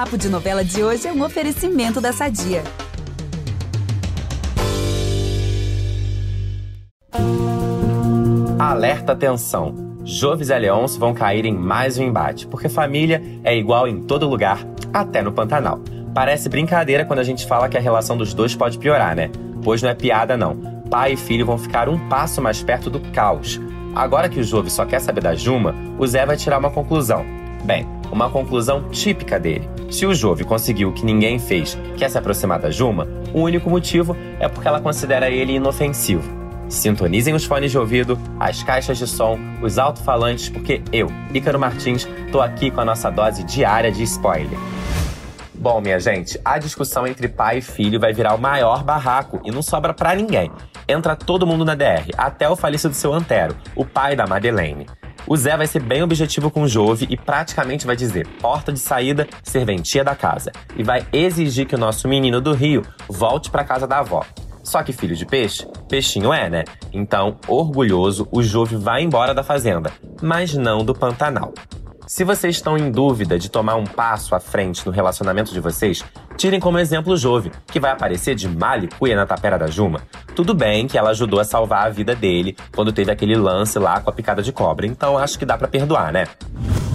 Papo de Novela de hoje é um oferecimento da Sadia. Alerta atenção! Joves e Leôncio vão cair em mais um embate, porque família é igual em todo lugar, até no Pantanal. Parece brincadeira quando a gente fala que a relação dos dois pode piorar, né? Pois não é piada, não. Pai e filho vão ficar um passo mais perto do caos. Agora que o Jove só quer saber da Juma, o Zé vai tirar uma conclusão. Bem, uma conclusão típica dele. Se o Jove conseguiu o que ninguém fez, que é se aproximar da Juma, o único motivo é porque ela considera ele inofensivo. Sintonizem os fones de ouvido, as caixas de som, os alto-falantes, porque eu, Ícaro Martins, tô aqui com a nossa dose diária de spoiler. Bom, minha gente, a discussão entre pai e filho vai virar o maior barraco e não sobra pra ninguém. Entra todo mundo na DR, até o falecido seu Antero, o pai da Madeleine. O Zé vai ser bem objetivo com o Jove e praticamente vai dizer porta de saída, serventia da casa. E vai exigir que o nosso menino do Rio volte para casa da avó. Só que filho de peixe, peixinho é, né? Então, orgulhoso, o Jove vai embora da fazenda, mas não do Pantanal. Se vocês estão em dúvida de tomar um passo à frente no relacionamento de vocês, tirem como exemplo Jove, que vai aparecer de malicuia na tapera da Juma. Tudo bem que ela ajudou a salvar a vida dele quando teve aquele lance lá com a picada de cobra, então acho que dá para perdoar, né?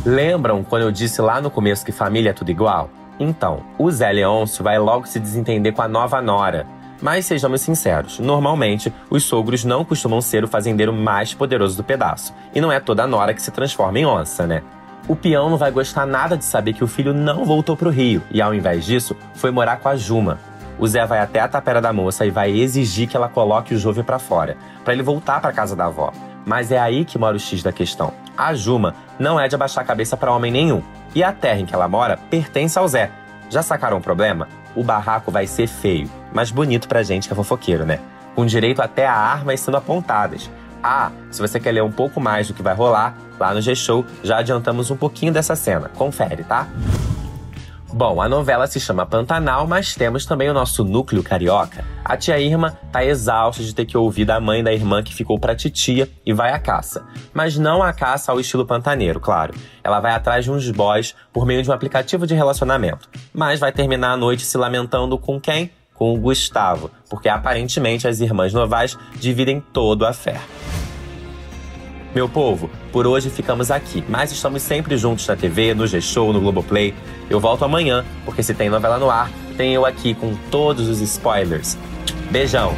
Lembram quando eu disse lá no começo que família é tudo igual? Então, o Zé Leôncio vai logo se desentender com a nova nora. Mas sejamos sinceros, normalmente os sogros não costumam ser o fazendeiro mais poderoso do pedaço. E não é toda nora que se transforma em onça, né? O peão não vai gostar nada de saber que o filho não voltou pro Rio e, ao invés disso, foi morar com a Juma. O Zé vai até a tapera da moça e vai exigir que ela coloque o Jove para fora, para ele voltar para casa da avó. Mas é aí que mora o X da questão. A Juma não é de abaixar a cabeça para homem nenhum, e a terra em que ela mora pertence ao Zé. Já sacaram o problema? O barraco vai ser feio, mas bonito pra gente que é fofoqueiro, né? Com direito até a armas sendo apontadas. Ah, se você quer ler um pouco mais do que vai rolar, lá no G-Show já adiantamos um pouquinho dessa cena. Confere, tá? Bom, a novela se chama Pantanal, mas temos também o nosso núcleo carioca. A tia Irma tá exausta de ter que ouvir da mãe da irmã que ficou pra titia e vai à caça. Mas não a caça ao estilo pantaneiro, claro. Ela vai atrás de uns boys por meio de um aplicativo de relacionamento. Mas vai terminar a noite se lamentando com quem? Com o Gustavo, porque aparentemente as irmãs novais dividem todo a fé. Meu povo, por hoje ficamos aqui, mas estamos sempre juntos na TV, no G-Show, no Globoplay. Eu volto amanhã, porque se tem novela no ar, tem eu aqui com todos os spoilers. Beijão!